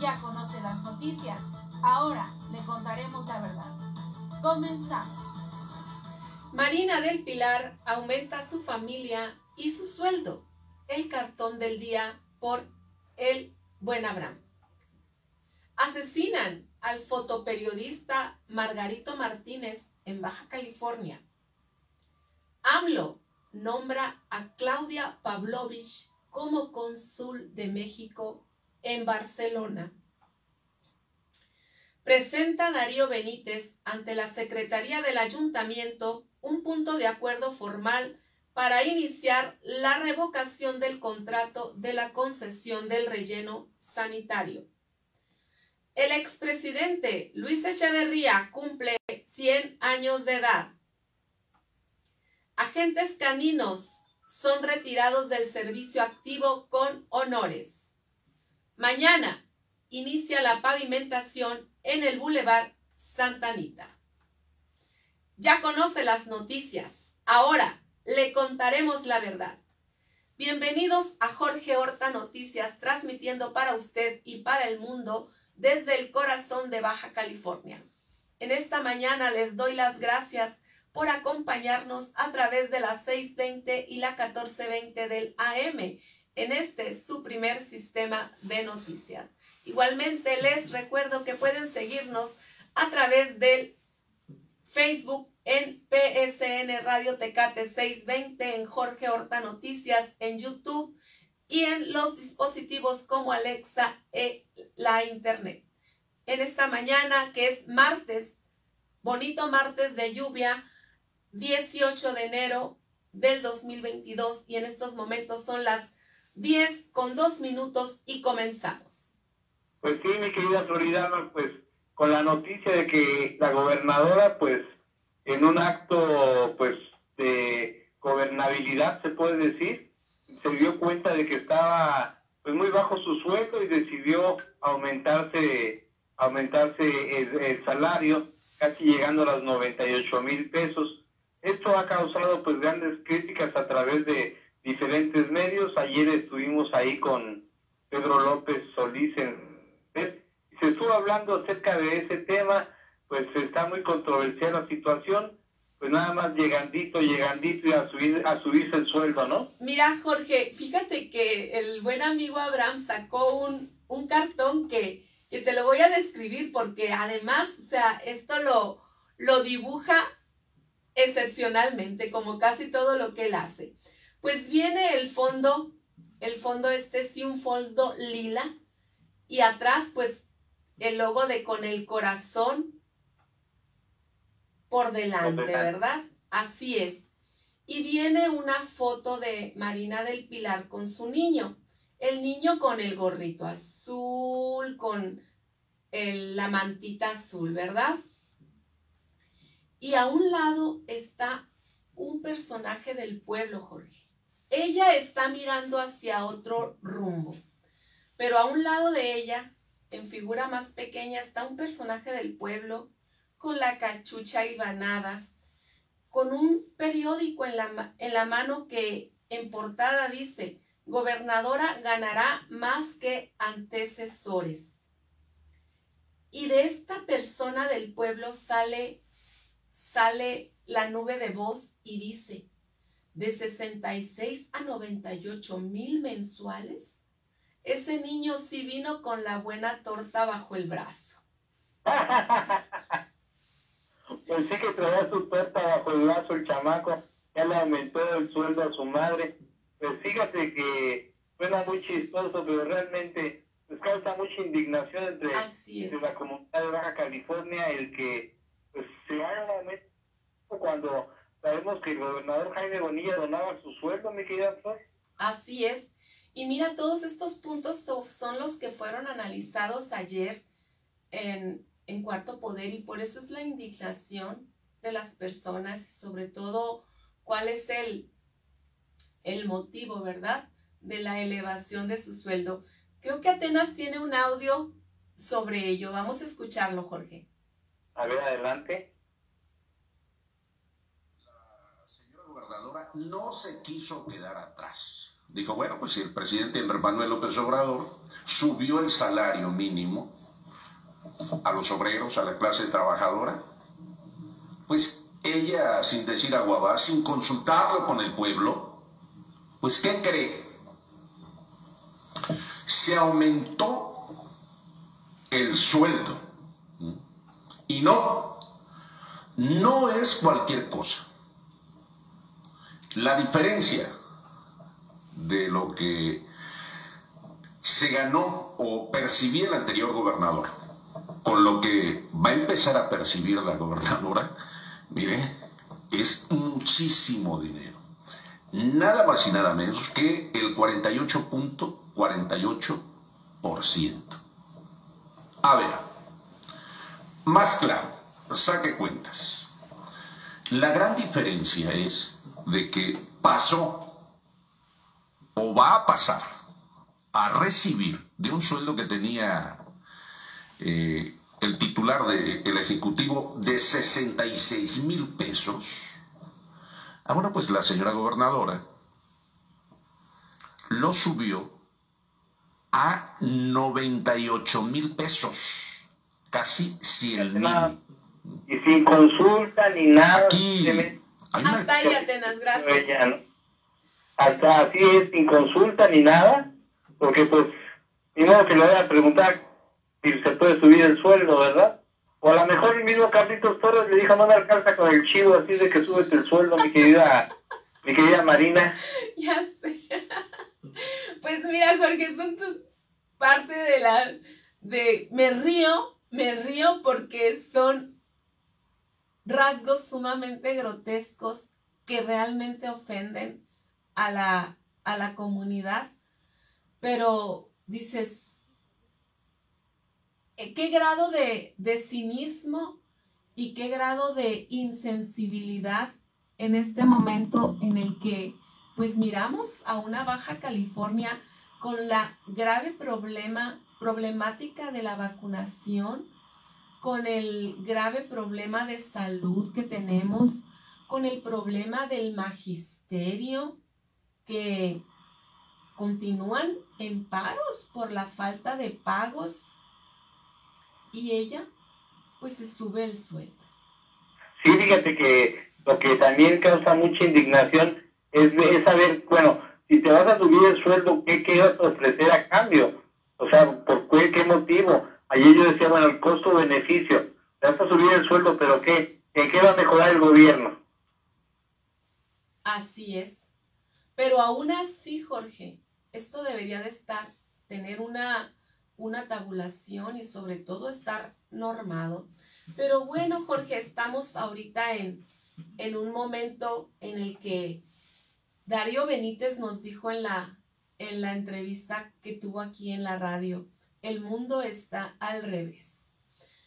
Ya conoce las noticias, ahora le contaremos la verdad. Comenzamos. Marina del Pilar aumenta su familia y su sueldo. El cartón del día por el Buen Abraham. Asesinan al fotoperiodista Margarito Martínez en Baja California. AMLO nombra a Claudia Pavlovich como cónsul de México en Barcelona. Presenta Darío Benítez ante la Secretaría del Ayuntamiento un punto de acuerdo formal para iniciar la revocación del contrato de la concesión del relleno sanitario. El expresidente Luis Echeverría cumple 100 años de edad. Agentes caninos son retirados del servicio activo con honores. Mañana inicia la pavimentación en el Boulevard Santa Anita. Ya conoce las noticias. Ahora le contaremos la verdad. Bienvenidos a Jorge Horta Noticias, transmitiendo para usted y para el mundo desde el corazón de Baja California. En esta mañana les doy las gracias por acompañarnos a través de las 6.20 y la 14.20 del AM en este su primer sistema de noticias. Igualmente les recuerdo que pueden seguirnos a través del Facebook en PSN Radio Tecate 620, en Jorge Horta Noticias, en YouTube y en los dispositivos como Alexa e la Internet. En esta mañana, que es martes, bonito martes de lluvia, 18 de enero del 2022 y en estos momentos son las 10 con 2 minutos y comenzamos. Pues sí, mi querida Floridana, pues con la noticia de que la gobernadora, pues en un acto, pues de gobernabilidad, se puede decir, se dio cuenta de que estaba pues muy bajo su sueldo y decidió aumentarse aumentarse el, salario casi llegando a los 98 mil pesos esto ha causado pues grandes críticas a través de diferentes medios ayer estuvimos ahí con Pedro López Solís en se estuvo hablando acerca de ese tema pues está muy controversial la situación pues nada más llegandito, llegandito y a, subir, a subirse el sueldo, ¿no? Mira, Jorge, fíjate que el buen amigo Abraham sacó un, un cartón que, que, te lo voy a describir porque además, o sea, esto lo, lo dibuja excepcionalmente, como casi todo lo que él hace. Pues viene el fondo, el fondo este sí, un fondo lila, y atrás, pues, el logo de con el corazón por delante, ¿verdad? Así es. Y viene una foto de Marina del Pilar con su niño. El niño con el gorrito azul, con la mantita azul, ¿verdad? Y a un lado está un personaje del pueblo, Jorge. Ella está mirando hacia otro rumbo, pero a un lado de ella, en figura más pequeña, está un personaje del pueblo con la cachucha ibanada, con un periódico en la, en la mano que en portada dice, gobernadora ganará más que antecesores. Y de esta persona del pueblo sale, sale la nube de voz y dice, de 66 a 98 mil mensuales, ese niño sí vino con la buena torta bajo el brazo. Pues sí que traía su torta bajo el brazo el chamaco, ya le aumentó el sueldo a su madre. Pues fíjate que suena muy chistoso, pero realmente pues causa mucha indignación entre, la comunidad de Baja California el que pues, se haga un aumento cuando sabemos que el gobernador Jaime Bonilla donaba su sueldo, mi querida Flor. Así es. Y mira, todos estos puntos son los que fueron analizados ayer en, en cuarto poder y por eso es la indignación de las personas y sobre todo cuál es el, el motivo, ¿verdad? De la elevación de su sueldo. Creo que Atenas tiene un audio sobre ello. Vamos a escucharlo, Jorge. A ver, adelante. La no se quiso quedar atrás. Dijo, bueno, pues si el presidente Andrés Manuel López Obrador subió el salario mínimo a los obreros, a la clase trabajadora, pues ella, sin decir aguabá, sin consultarlo con el pueblo, pues ¿qué cree? Se aumentó el sueldo. Y no, no es cualquier cosa. La diferencia de lo que se ganó o percibía el anterior gobernador con lo que va a empezar a percibir la gobernadora, mire, es muchísimo dinero. Nada más y nada menos que el 48.48%. A ver, más claro, saque cuentas. La gran diferencia es de que pasó o va a pasar a recibir de un sueldo que tenía eh, el titular del Ejecutivo de 66 mil pesos. Ah, bueno, pues la señora gobernadora lo subió a 98 mil pesos, casi 100 mil. Y sin consulta ni nada. Aquí Hasta ahí, Atenas, gracias. Hasta así es, sin consulta ni nada, porque pues, ni modo que le voy a preguntar si se puede subir el sueldo, ¿verdad? O a lo mejor el mismo Carlitos Torres le dijo, no me alcanza con el chivo, así de que subes el sueldo, mi querida, mi querida Marina. Ya sé. Pues mira, Jorge, son tu parte de la, de, me río, me río porque son rasgos sumamente grotescos que realmente ofenden a la, a la comunidad, pero dices, eh, ¿qué grado de, de cinismo y qué grado de insensibilidad en este momento en el que pues miramos a una Baja California con la grave problema, problemática de la vacunación, con el grave problema de salud que tenemos, con el problema del magisterio que continúan en paros por la falta de pagos y ella pues se sube el sueldo. Sí, fíjate que lo que también causa mucha indignación es, es saber, bueno, si te vas a subir el sueldo, ¿qué, a ofrecer a cambio? O sea, ¿por qué, qué motivo? Ayer yo decía, bueno, el costo-beneficio, vas a subir el sueldo, pero ¿qué? ¿En qué va a mejorar el gobierno? Así es. Pero aún así, Jorge, esto debería de estar, tener una, una tabulación y sobre todo estar normado. Pero bueno, Jorge, estamos ahorita en, en un momento en el que Darío Benítez nos dijo en la, en la entrevista que tuvo aquí en la radio, el mundo está al revés.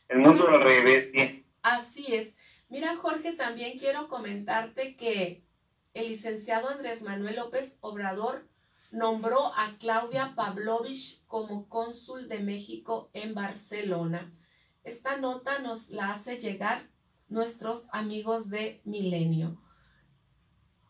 El mundo al revés, sí. Así es. Mira, Jorge, también quiero comentarte que el licenciado Andrés Manuel López Obrador nombró a Claudia Pavlovich como cónsul de México en Barcelona. Esta nota nos la hace llegar nuestros amigos de Milenio.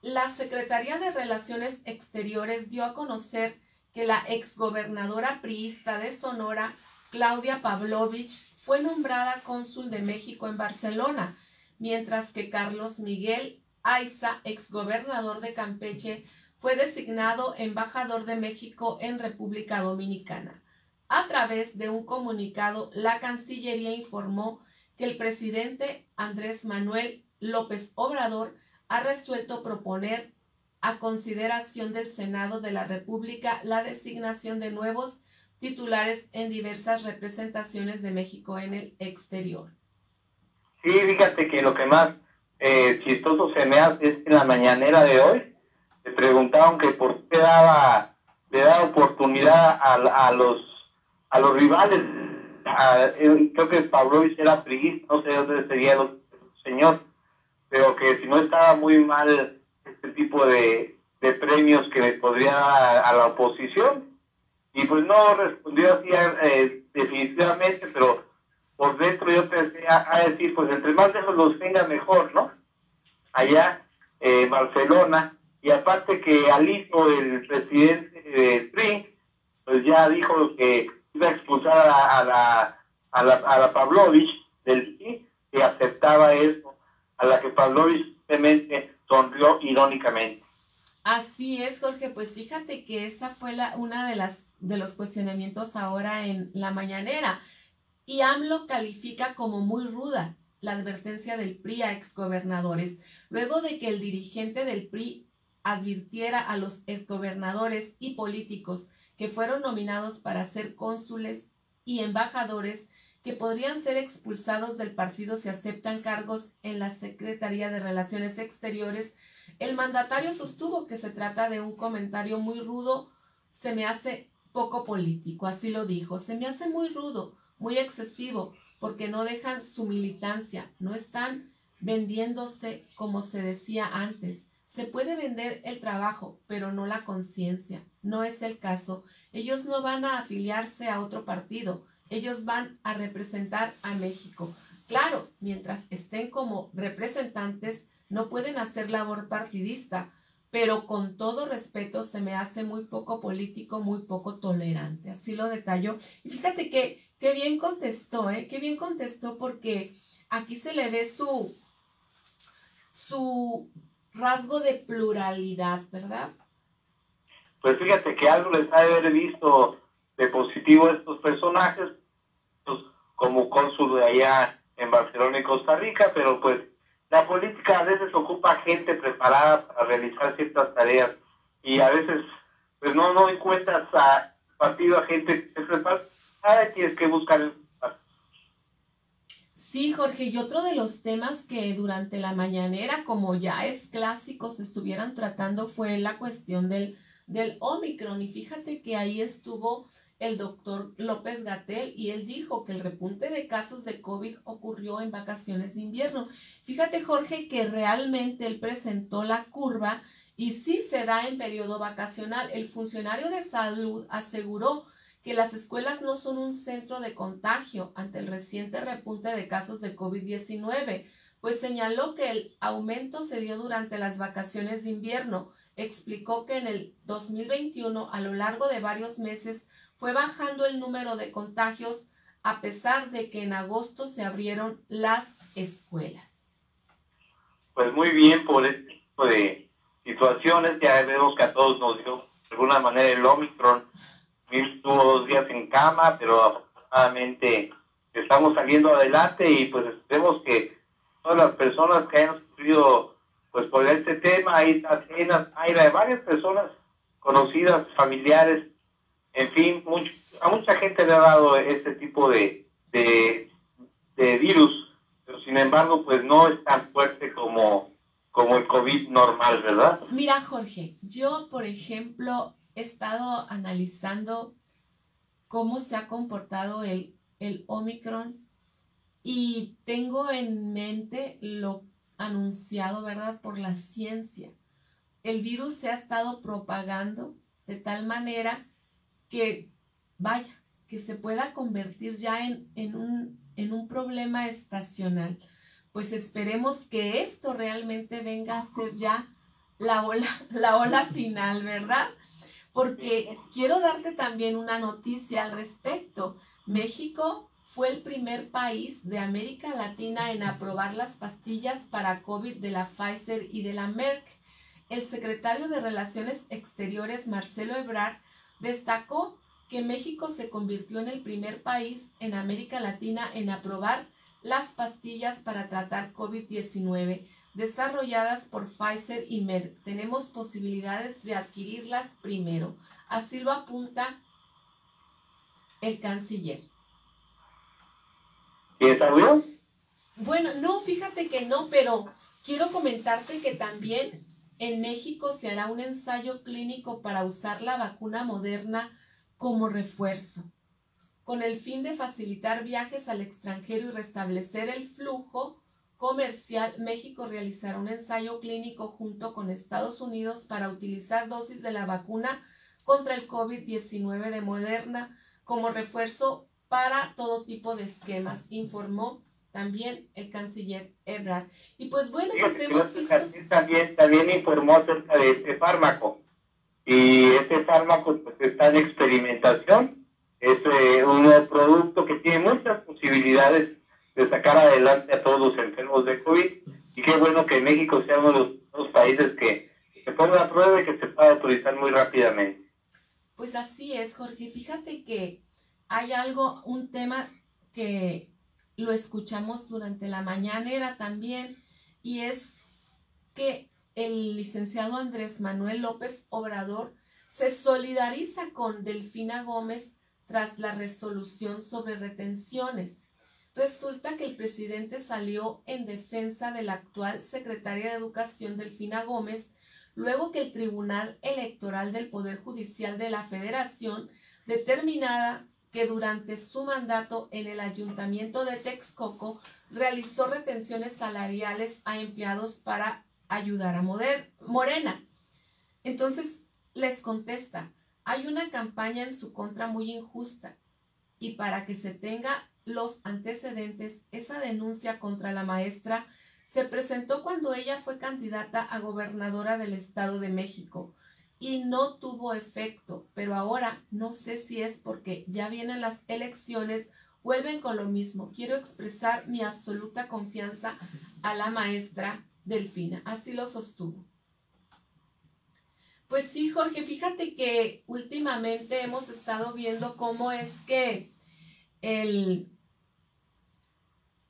La Secretaría de Relaciones Exteriores dio a conocer que la exgobernadora priista de Sonora, Claudia Pavlovich, fue nombrada cónsul de México en Barcelona, mientras que Carlos Miguel Aiza, exgobernador de Campeche, fue designado embajador de México en República Dominicana. A través de un comunicado, la Cancillería informó que el presidente Andrés Manuel López Obrador ha resuelto proponer a consideración del Senado de la República la designación de nuevos titulares en diversas representaciones de México en el exterior. Sí, fíjate que lo que más eh, chistoso se me hace es que en la mañanera de hoy le preguntaron que por qué daba, le da oportunidad a, a, los a los rivales. Eh, creo que Pablo era priista, no sé dónde sería el señor pero que si no estaba muy mal este tipo de, premios que le podría dar a la oposición. Y pues no respondió así eh, definitivamente, pero por dentro yo pensé a, decir, pues entre más lejos los tenga mejor, ¿no? Allá, en Barcelona, y aparte que Alito, el presidente del PRI, pues ya dijo que iba a expulsar a, la, a la, a la Pavlovich del PRI, que aceptaba eso, a la que Pavlovich simplemente sonrió irónicamente. Así es, Jorge, pues fíjate que esa fue la, una de las de los cuestionamientos ahora en la mañanera. Y AMLO califica como muy ruda la advertencia del PRI a exgobernadores, luego de que el dirigente del PRI advirtiera a los exgobernadores y políticos que fueron nominados para ser cónsules y embajadores que podrían ser expulsados del partido si aceptan cargos en la Secretaría de Relaciones Exteriores, el mandatario sostuvo que se trata de un comentario muy rudo, se me hace poco político, así lo dijo, se me hace muy rudo, muy excesivo, porque no dejan su militancia, no están vendiéndose como se decía antes. Se puede vender el trabajo, pero no la conciencia. No es el caso. Ellos no van a afiliarse a otro partido. Ellos van a representar a México. Claro, mientras estén como representantes, no pueden hacer labor partidista, pero con todo respeto se me hace muy poco político, muy poco tolerante. Así lo detalló. Y fíjate que, qué bien contestó, ¿eh? Qué bien contestó porque aquí se le ve su, su rasgo de pluralidad, ¿verdad? Pues fíjate que algo les ha de haber visto de positivo a estos personajes, como cónsul de allá en Barcelona y Costa Rica, pero pues la política a veces ocupa gente preparada para realizar ciertas tareas. Y a veces pues no, no encuentras a partido a gente preparada, tienes que buscar el Sí, Jorge, y otro de los temas que durante la mañanera, como ya es clásico, se estuvieran tratando fue la cuestión del, del Omicron. Y fíjate que ahí estuvo el doctor López Gatel y él dijo que el repunte de casos de COVID ocurrió en vacaciones de invierno. Fíjate, Jorge, que realmente él presentó la curva y sí se da en periodo vacacional. El funcionario de salud aseguró que las escuelas no son un centro de contagio ante el reciente repunte de casos de COVID-19, pues señaló que el aumento se dio durante las vacaciones de invierno. Explicó que en el 2021, a lo largo de varios meses, fue bajando el número de contagios a pesar de que en agosto se abrieron las escuelas. Pues muy bien por este tipo de situaciones, ya vemos que a todos nos dio de alguna manera el Omicron, estuvo dos días en cama, pero afortunadamente estamos saliendo adelante y pues esperemos que todas las personas que hayan sufrido pues por este tema, hay cenas, hay varias personas conocidas, familiares, en fin, a mucha gente le ha dado este tipo de, de, virus, pero sin embargo pues no es tan fuerte como, como el COVID normal, ¿verdad? Mira Jorge, yo por ejemplo he estado analizando cómo se ha comportado el, el Omicron y tengo en mente lo anunciado, ¿verdad?, por la ciencia. El virus se ha estado propagando de tal manera que, vaya, que se pueda convertir ya en, en, un, en un problema estacional. Pues esperemos que esto realmente venga a ser ya la ola, la ola final, ¿verdad? porque quiero darte también una noticia al respecto. México fue el primer país de América Latina en aprobar las pastillas para COVID de la Pfizer y de la Merck. El secretario de Relaciones Exteriores, Marcelo Ebrard, destacó que México se convirtió en el primer país en América Latina en aprobar las pastillas para tratar COVID-19 desarrolladas por Pfizer y Merck. Tenemos posibilidades de adquirirlas primero. Así lo apunta el canciller. ¿Y está bien? Bueno, no, fíjate que no, pero quiero comentarte que también en México se hará un ensayo clínico para usar la vacuna moderna como refuerzo, con el fin de facilitar viajes al extranjero y restablecer el flujo comercial, México realizará un ensayo clínico junto con Estados Unidos para utilizar dosis de la vacuna contra el COVID-19 de Moderna como refuerzo para todo tipo de esquemas, informó también el canciller Ebrard. Y pues bueno, pues hemos visto... También, también informó acerca de este fármaco. y este fármaco pues, está en experimentación. Es eh, un nuevo producto que tiene muchas posibilidades de sacar adelante a todos los enfermos de COVID y qué bueno que México sea uno de los, países que se ponga a prueba y que se pueda autorizar muy rápidamente. Pues así es, Jorge. Fíjate que hay algo, un tema que lo escuchamos durante la mañanera también y es que el licenciado Andrés Manuel López Obrador se solidariza con Delfina Gómez tras la resolución sobre retenciones. Resulta que el presidente salió en defensa de la actual secretaria de Educación Delfina Gómez luego que el Tribunal Electoral del Poder Judicial de la Federación determinara que durante su mandato en el Ayuntamiento de Texcoco realizó retenciones salariales a empleados para ayudar a Morena. Entonces les contesta, hay una campaña en su contra muy injusta y para que se tenga los antecedentes, esa denuncia contra la maestra se presentó cuando ella fue candidata a gobernadora del Estado de México y no tuvo efecto, pero ahora no sé si es porque ya vienen las elecciones, vuelven con lo mismo. Quiero expresar mi absoluta confianza a la maestra Delfina. Así lo sostuvo. Pues sí, Jorge, fíjate que últimamente hemos estado viendo cómo es que el,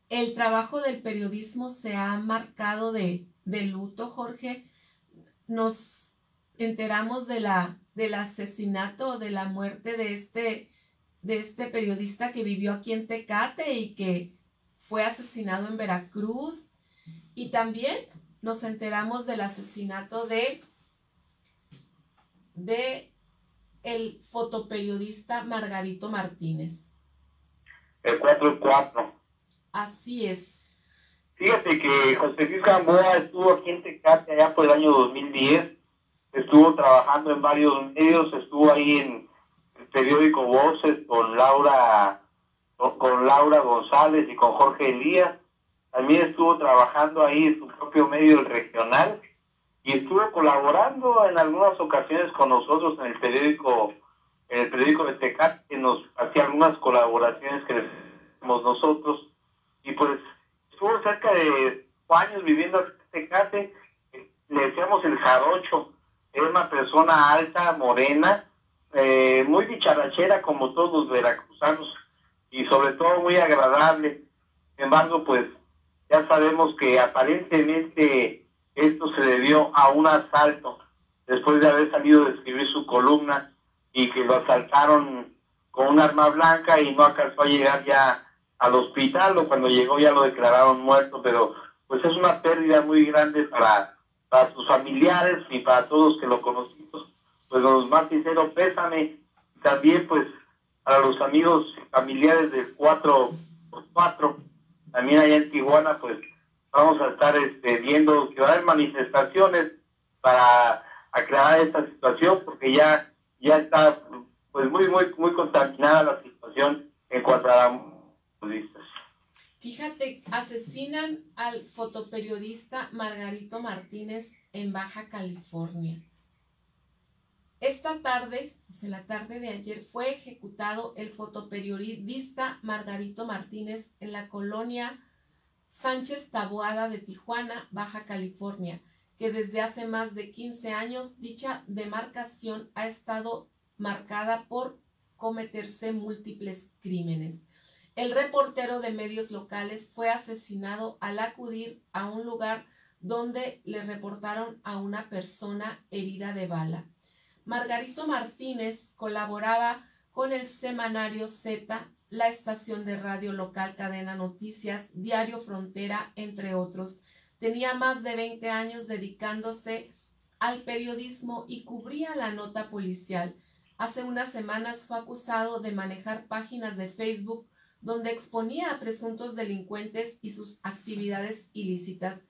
el trabajo del periodismo se ha marcado de, de luto, Jorge. Nos enteramos de la, del asesinato, de la muerte de este, de este periodista que vivió aquí en Tecate y que fue asesinado en Veracruz y también nos enteramos del asesinato de, de el fotoperiodista Margarito Martínez. El 4 4. Así es. Fíjate que José Luis Gamboa estuvo aquí en Tecate allá por el año 2010, estuvo trabajando en varios medios, estuvo ahí en el periódico Voces con Laura, con Laura González y con Jorge Elías. También estuvo trabajando ahí en su propio medio regional y estuvo colaborando en algunas ocasiones con nosotros en el periódico en el periódico de Tecate que nos hacía algunas colaboraciones que hacemos nosotros. Y pues estuvo cerca de años viviendo en Tecate le decíamos el jarocho es una persona alta morena eh, muy dicharachera como todos los veracruzanos y sobre todo muy agradable. Sin embargo pues ya sabemos que aparentemente esto se debió a un asalto después de haber salido de escribir su columna y que lo asaltaron con un arma blanca y no alcanzó a llegar ya al hospital o cuando llegó ya lo declararon muerto, pero pues es una pérdida muy grande para, para sus familiares y para todos que lo conocimos. Pues los más sincero pésame. También pues a los amigos familiares de 4 por 4 también allá en Tijuana, pues vamos a estar este, viendo que va a haber manifestaciones para aclarar esta situación, porque ya, ya está pues muy, muy, muy contaminada la situación en cuanto a la turistas. Fíjate, asesinan al fotoperiodista Margarito Martínez en Baja California. Esta tarde, en la tarde de ayer, fue ejecutado el fotoperiodista Margarito Martínez en la colonia Sánchez Taboada de Tijuana, Baja California, que desde hace más de 15 años dicha demarcación ha estado marcada por cometerse múltiples crímenes. El reportero de medios locales fue asesinado al acudir a un lugar donde le reportaron a una persona herida de bala. Margarito Martínez colaboraba con el semanario Z, la estación de radio local Cadena Noticias, Diario Frontera, entre otros. Tenía más de 20 años dedicándose al periodismo y cubría la nota policial. Hace unas semanas fue acusado de manejar páginas de Facebook donde exponía a presuntos delincuentes y sus actividades ilícitas.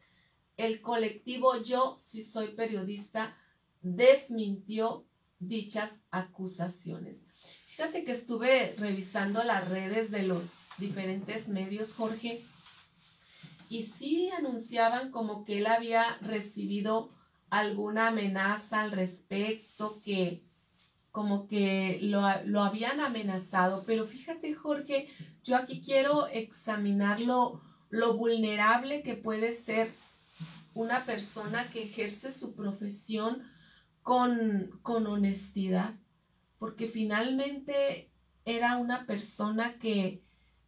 El colectivo Yo, si soy periodista, desmintió dichas acusaciones. Fíjate que estuve revisando las redes de los diferentes medios, Jorge, y sí anunciaban como que él había recibido alguna amenaza al respecto, que como que lo, lo habían amenazado. Pero fíjate, Jorge, yo aquí quiero examinar lo, lo vulnerable que puede ser una persona que ejerce su profesión con, con honestidad, porque finalmente era una persona que,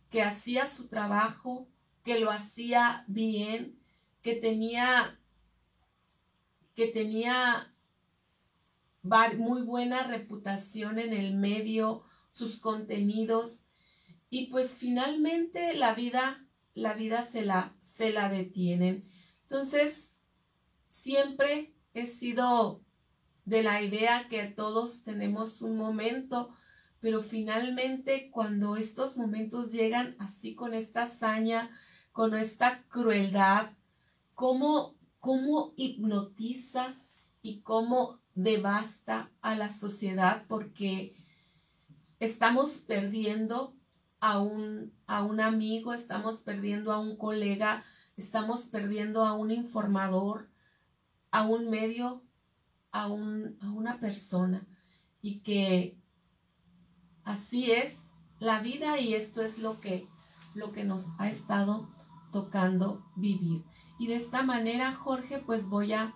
que hacía su trabajo, que lo hacía bien, que tenía, que tenía muy buena reputación en el medio, sus contenidos, y pues finalmente la vida, la vida se la, se la detienen. Entonces, siempre he sido de la idea que todos tenemos un momento, pero finalmente cuando estos momentos llegan así con esta hazaña, con esta crueldad, cómo, cómo hipnotiza y cómo devasta a la sociedad porque estamos perdiendo a un, a un amigo, estamos perdiendo a un colega, estamos perdiendo a un informador, a un medio, a, a una persona. Y que así es la vida y esto es lo que, lo que nos ha estado tocando vivir. Y de esta manera, Jorge, pues voy a,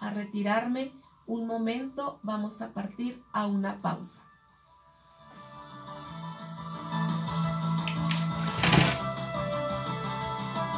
a retirarme un momento, vamos a partir a una pausa.